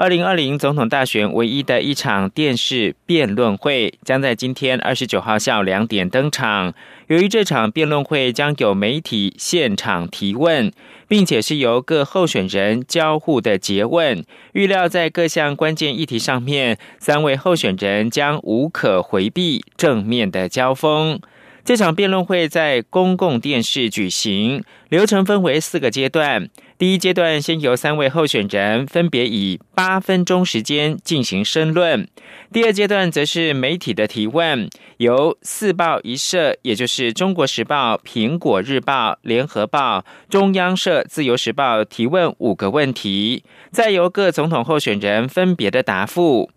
二零二零总统大选唯一的一场电视辩论会将在今天二十九号下午两点登场。由于这场辩论会将有媒体现场提问，并且是由各候选人交互的诘问，预料在各项关键议题上面，三位候选人将无可回避正面的交锋。这场辩论会在公共电视举行，流程分为四个阶段。第一阶段先由三位候选人分别以八分钟时间进行申论。第二阶段则是媒体的提问，由四报一社，也就是《中国时报》、《苹果日报》、《联合报》、中央社、自由时报提问五个问题，再由各总统候选人分别的答复。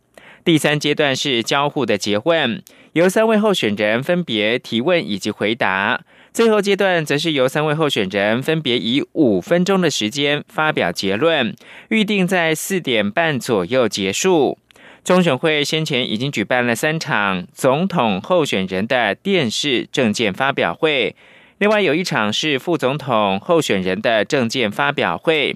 第三阶段是交互的诘问，由三位候选人分别提问以及回答。最后阶段则是由三位候选人分别以五分钟的时间发表结论，预定在四点半左右结束。中选会先前已经举办了三场总统候选人的电视政见发表会，另外有一场是副总统候选人的政见发表会。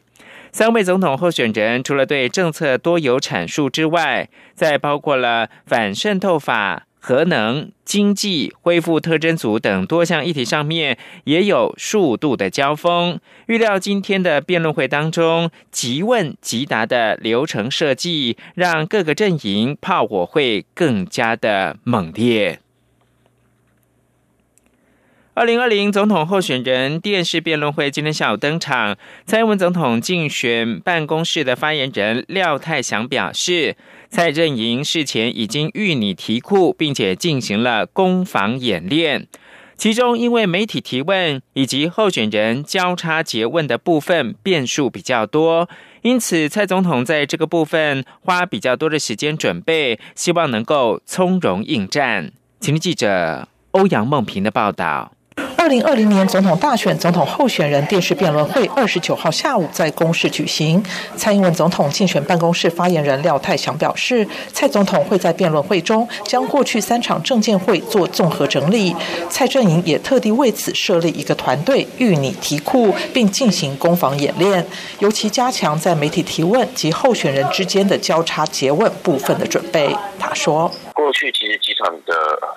三位总统候选人除了对政策多有阐述之外，再包括了反渗透法。核能、经济、恢复特征组等多项议题上面也有数度的交锋。预料今天的辩论会当中，即问即答的流程设计，让各个阵营炮火会更加的猛烈。二零二零总统候选人电视辩论会今天下午登场，蔡英文总统竞选办公室的发言人廖泰祥表示，蔡振营事前已经预拟题库，并且进行了攻防演练。其中，因为媒体提问以及候选人交叉诘问的部分变数比较多，因此蔡总统在这个部分花比较多的时间准备，希望能够从容应战。请听记者欧阳梦平的报道。二零二零年总统大选总统候选人电视辩论会二十九号下午在公示举行。蔡英文总统竞选办公室发言人廖泰祥表示，蔡总统会在辩论会中将过去三场政见会做综合整理。蔡阵营也特地为此设立一个团队，预拟题库，并进行攻防演练，尤其加强在媒体提问及候选人之间的交叉诘问部分的准备。他说：“过去其实几场的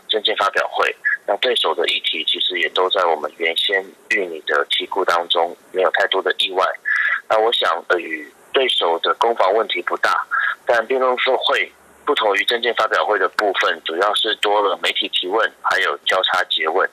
政见发表会。”那对手的议题其实也都在我们原先预拟的题库当中，没有太多的意外。那我想，呃，与对手的攻防问题不大，但辩论会不同于证件发表会的部分，主要是多了媒体提问，还有交叉结问。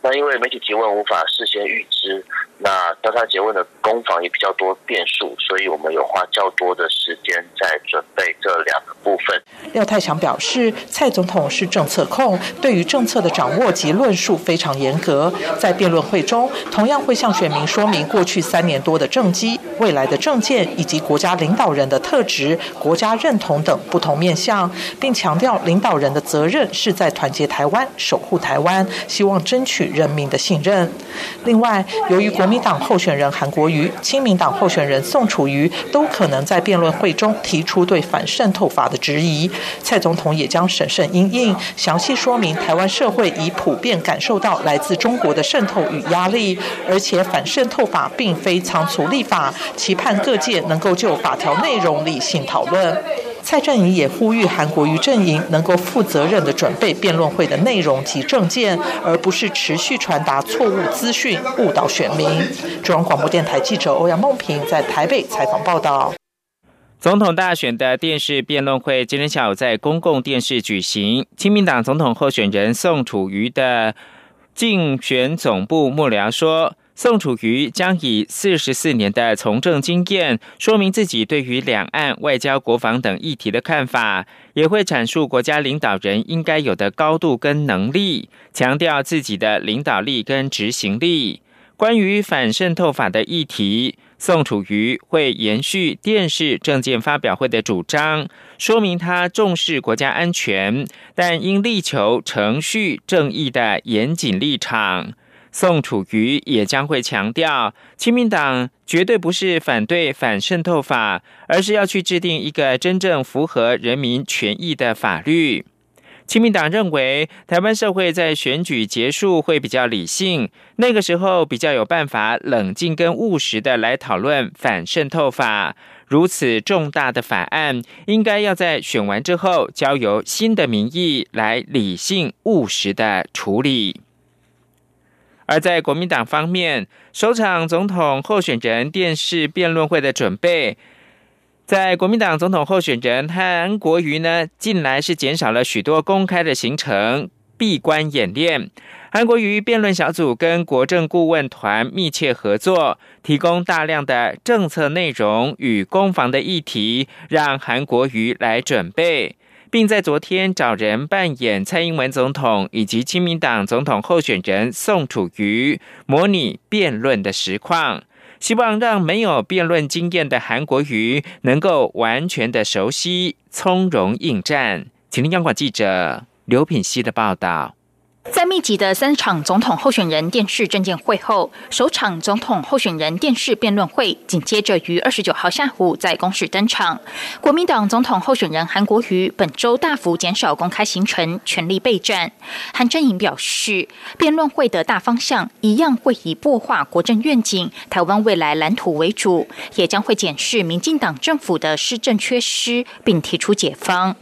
那因为媒体提问无法事先预知，那交叉结问的攻防也比较多变数，所以我们有花较多的时间在准备这两个部分。廖太强表示，蔡总统是政策控，对于政策的掌握及论述非常严格。在辩论会中，同样会向选民说明过去三年多的政绩、未来的政见以及国家领导人的特质、国家认同等不同面向，并强调领导人的责任是在团结台湾、守护台湾，希望争取。人民的信任。另外，由于国民民党候选人韩国瑜、亲民党候选人宋楚瑜都可能在辩论会中提出对反渗透法的质疑，蔡总统也将审慎应应，详细说明台湾社会已普遍感受到来自中国的渗透与压力，而且反渗透法并非仓促立法，期盼各界能够就法条内容理性讨论。蔡正营也呼吁韩国瑜阵营能够负责任的准备辩论会的内容及政见，而不是持续传达错误资讯误导选民。中央广播电台记者欧阳梦平在台北采访报道。总统大选的电视辩论会今天下午在公共电视举行，亲民党总统候选人宋楚瑜的竞选总部幕僚说。宋楚瑜将以四十四年的从政经验，说明自己对于两岸外交、国防等议题的看法，也会阐述国家领导人应该有的高度跟能力，强调自己的领导力跟执行力。关于反渗透法的议题，宋楚瑜会延续电视政见发表会的主张，说明他重视国家安全，但应力求程序正义的严谨立场。宋楚瑜也将会强调，亲民党绝对不是反对反渗透法，而是要去制定一个真正符合人民权益的法律。亲民党认为，台湾社会在选举结束会比较理性，那个时候比较有办法冷静跟务实的来讨论反渗透法。如此重大的法案，应该要在选完之后，交由新的民意来理性务实的处理。而在国民党方面，首场总统候选人电视辩论会的准备。在国民党总统候选人韩国瑜呢，近来是减少了许多公开的行程，闭关演练。韩国瑜辩论小组跟国政顾问团密切合作，提供大量的政策内容与攻防的议题，让韩国瑜来准备，并在昨天找人扮演蔡英文总统以及亲民党总统候选人宋楚瑜，模拟辩论的实况。希望让没有辩论经验的韩国瑜能够完全的熟悉，从容应战。请听央广记者刘品希的报道。在密集的三场总统候选人电视政见会后，首场总统候选人电视辩论会紧接着于二十九号下午在公示登场。国民党总统候选人韩国瑜本周大幅减少公开行程，全力备战。韩正颖表示，辩论会的大方向一样会以破化国政愿景、台湾未来蓝图为主，也将会检视民进党政府的施政缺失，并提出解方。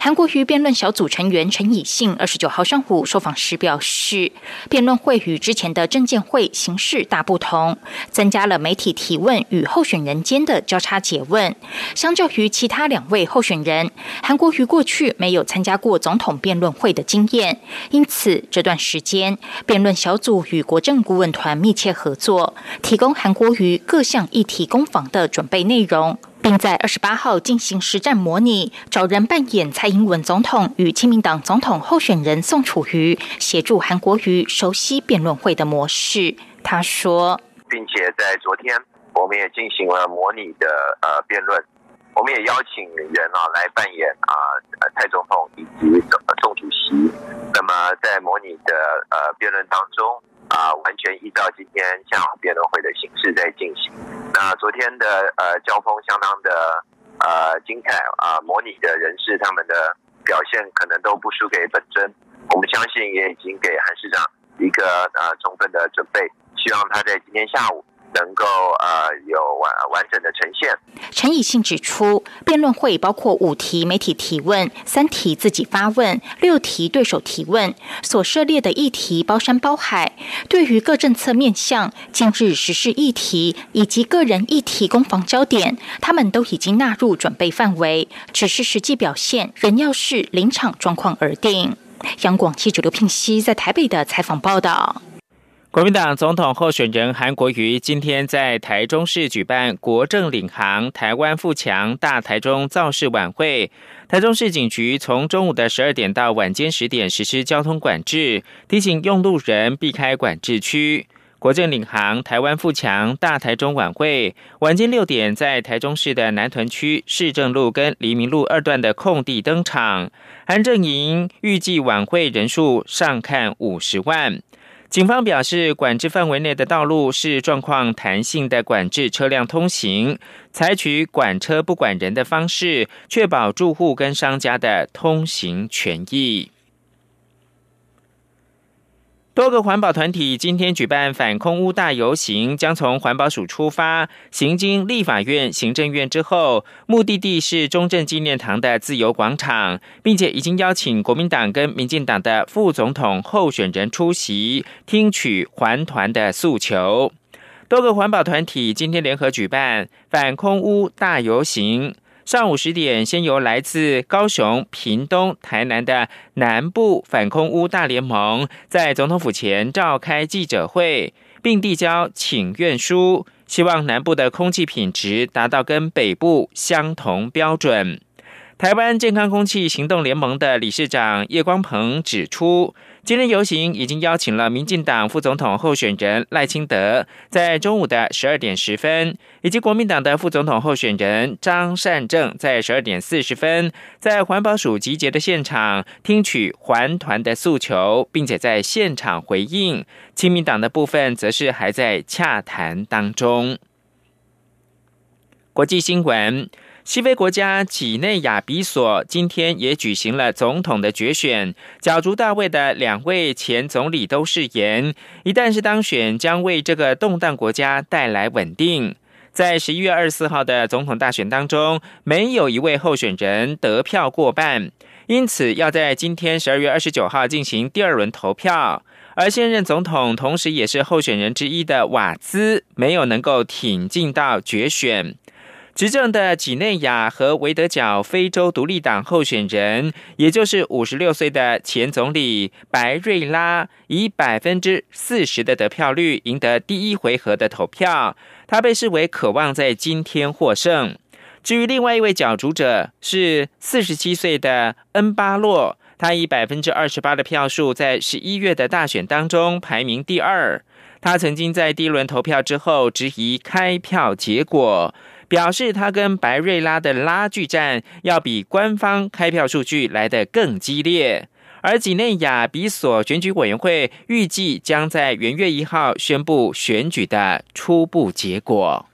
韩国瑜辩论小组成员陈以信二十九号上午受访时表示，辩论会与之前的证监会形式大不同，增加了媒体提问与候选人间的交叉诘问。相较于其他两位候选人，韩国瑜过去没有参加过总统辩论会的经验，因此这段时间辩论小组与国政顾问团密切合作，提供韩国瑜各项议题攻防的准备内容。并在二十八号进行实战模拟，找人扮演蔡英文总统与亲民党总统候选人宋楚瑜，协助韩国瑜熟悉辩论会的模式。他说，并且在昨天，我们也进行了模拟的呃辩论，我们也邀请人啊来扮演啊蔡总统以及宋主席。那么在模拟的呃辩论当中。完全依照今天下午辩论会的形式在进行。那昨天的呃交锋相当的呃精彩啊，模拟的人士他们的表现可能都不输给本尊。我们相信也已经给韩市长一个呃充分的准备，希望他在今天下午。能够呃有完完整的呈现。陈以信指出，辩论会包括五题媒体提问、三题自己发问、六题对手提问，所涉猎的议题包山包海。对于各政策面向、近日实施议题以及个人议题攻防焦点，他们都已经纳入准备范围，只是实际表现仍要视临场状况而定。央广记者刘聘熙在台北的采访报道。国民党总统候选人韩国瑜今天在台中市举办国政领航台湾富强大台中造势晚会。台中市警局从中午的十二点到晚间十点实施交通管制，提醒用路人避开管制区。国政领航台湾富强大台中晚会晚间六点在台中市的南屯区市政路跟黎明路二段的空地登场。韩正营预计晚会人数上看五十万。警方表示，管制范围内的道路是状况弹性的管制车辆通行，采取管车不管人的方式，确保住户跟商家的通行权益。多个环保团体今天举办反空污大游行，将从环保署出发，行经立法院、行政院之后，目的地是中正纪念堂的自由广场，并且已经邀请国民党跟民进党的副总统候选人出席，听取环团的诉求。多个环保团体今天联合举办反空污大游行。上午十点，先由来自高雄、屏东、台南的南部反空污大联盟在总统府前召开记者会，并递交请愿书，希望南部的空气品质达到跟北部相同标准。台湾健康空气行动联盟的理事长叶光鹏指出。今日游行已经邀请了民进党副总统候选人赖清德，在中午的十二点十分，以及国民党的副总统候选人张善政在十二点四十分，在环保署集结的现场听取环团的诉求，并且在现场回应。亲民党的部分则是还在洽谈当中。国际新闻。西非国家几内亚比索今天也举行了总统的决选，角逐大位的两位前总理都誓言，一旦是当选，将为这个动荡国家带来稳定。在十一月二十四号的总统大选当中，没有一位候选人得票过半，因此要在今天十二月二十九号进行第二轮投票。而现任总统，同时也是候选人之一的瓦兹，没有能够挺进到决选。执政的几内亚和维德角非洲独立党候选人，也就是五十六岁的前总理白瑞拉，以百分之四十的得票率赢得第一回合的投票。他被视为渴望在今天获胜。至于另外一位角逐者是四十七岁的恩巴洛，他以百分之二十八的票数在十一月的大选当中排名第二。他曾经在第一轮投票之后质疑开票结果。表示他跟白瑞拉的拉锯战要比官方开票数据来得更激烈，而几内亚比索选举委员会预计将在元月一号宣布选举的初步结果。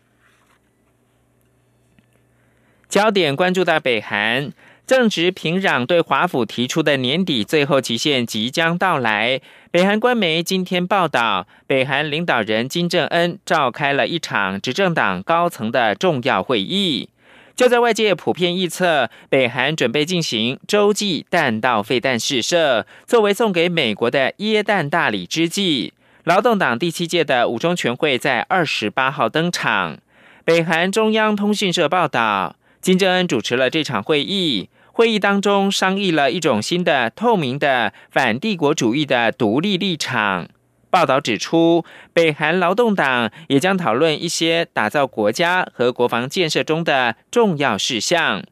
焦点关注到北韩。正值平壤对华府提出的年底最后期限即将到来，北韩官媒今天报道，北韩领导人金正恩召开了一场执政党高层的重要会议。就在外界普遍预测北韩准备进行洲际弹道飞弹试射，作为送给美国的耶诞大礼之际，劳动党第七届的五中全会在二十八号登场。北韩中央通讯社报道。金正恩主持了这场会议，会议当中商议了一种新的透明的反帝国主义的独立立场。报道指出，北韩劳动党也将讨论一些打造国家和国防建设中的重要事项。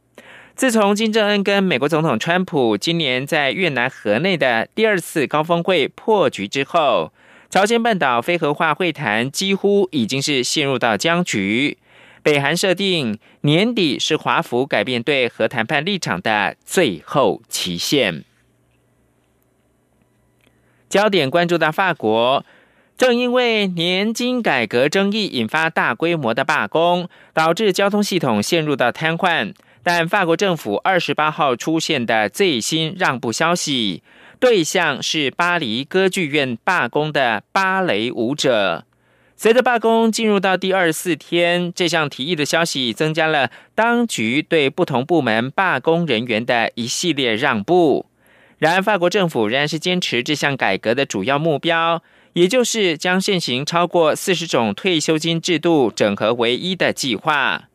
自从金正恩跟美国总统川普今年在越南河内的第二次高峰会破局之后，朝鲜半岛非核化会谈几乎已经是陷入到僵局。北韩设定年底是华府改变对核谈判立场的最后期限。焦点关注到法国，正因为年金改革争议引发大规模的罢工，导致交通系统陷入到瘫痪。但法国政府二十八号出现的最新让步消息，对象是巴黎歌剧院罢工的芭蕾舞者。随着罢工进入到第二十四天，这项提议的消息增加了当局对不同部门罢工人员的一系列让步。然而，法国政府仍然是坚持这项改革的主要目标，也就是将现行超过四十种退休金制度整合为一的计划。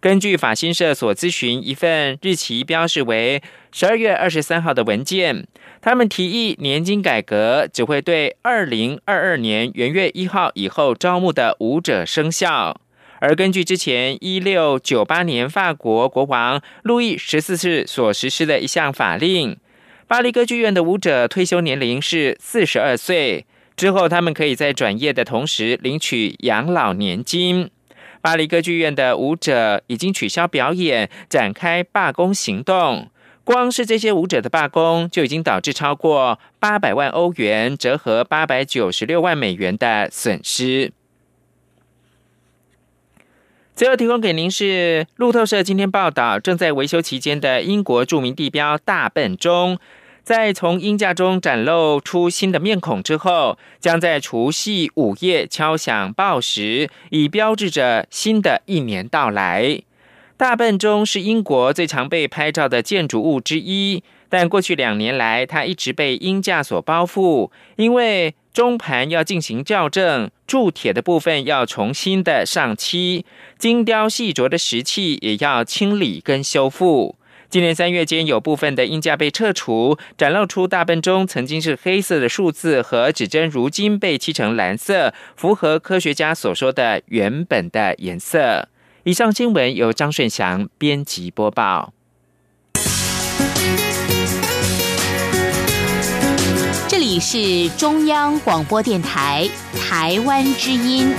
根据法新社所咨询一份日期标示为十二月二十三号的文件。他们提议年金改革只会对二零二二年元月一号以后招募的舞者生效，而根据之前一六九八年法国国王路易十四世所实施的一项法令，巴黎歌剧院的舞者退休年龄是四十二岁，之后他们可以在转业的同时领取养老年金。巴黎歌剧院的舞者已经取消表演，展开罢工行动。光是这些舞者的罢工，就已经导致超过八百万欧元（折合八百九十六万美元）的损失。最后提供给您是路透社今天报道，正在维修期间的英国著名地标大笨钟，在从鹰架中展露出新的面孔之后，将在除夕午夜敲响报时，以标志着新的一年到来。大笨钟是英国最常被拍照的建筑物之一，但过去两年来，它一直被鹰架所包覆，因为钟盘要进行校正，铸铁的部分要重新的上漆，精雕细琢的石器也要清理跟修复。今年三月间，有部分的鹰架被撤除，展露出大笨钟曾经是黑色的数字和指针，如今被漆成蓝色，符合科学家所说的原本的颜色。以上新闻由张顺祥编辑播报。这里是中央广播电台台湾之音。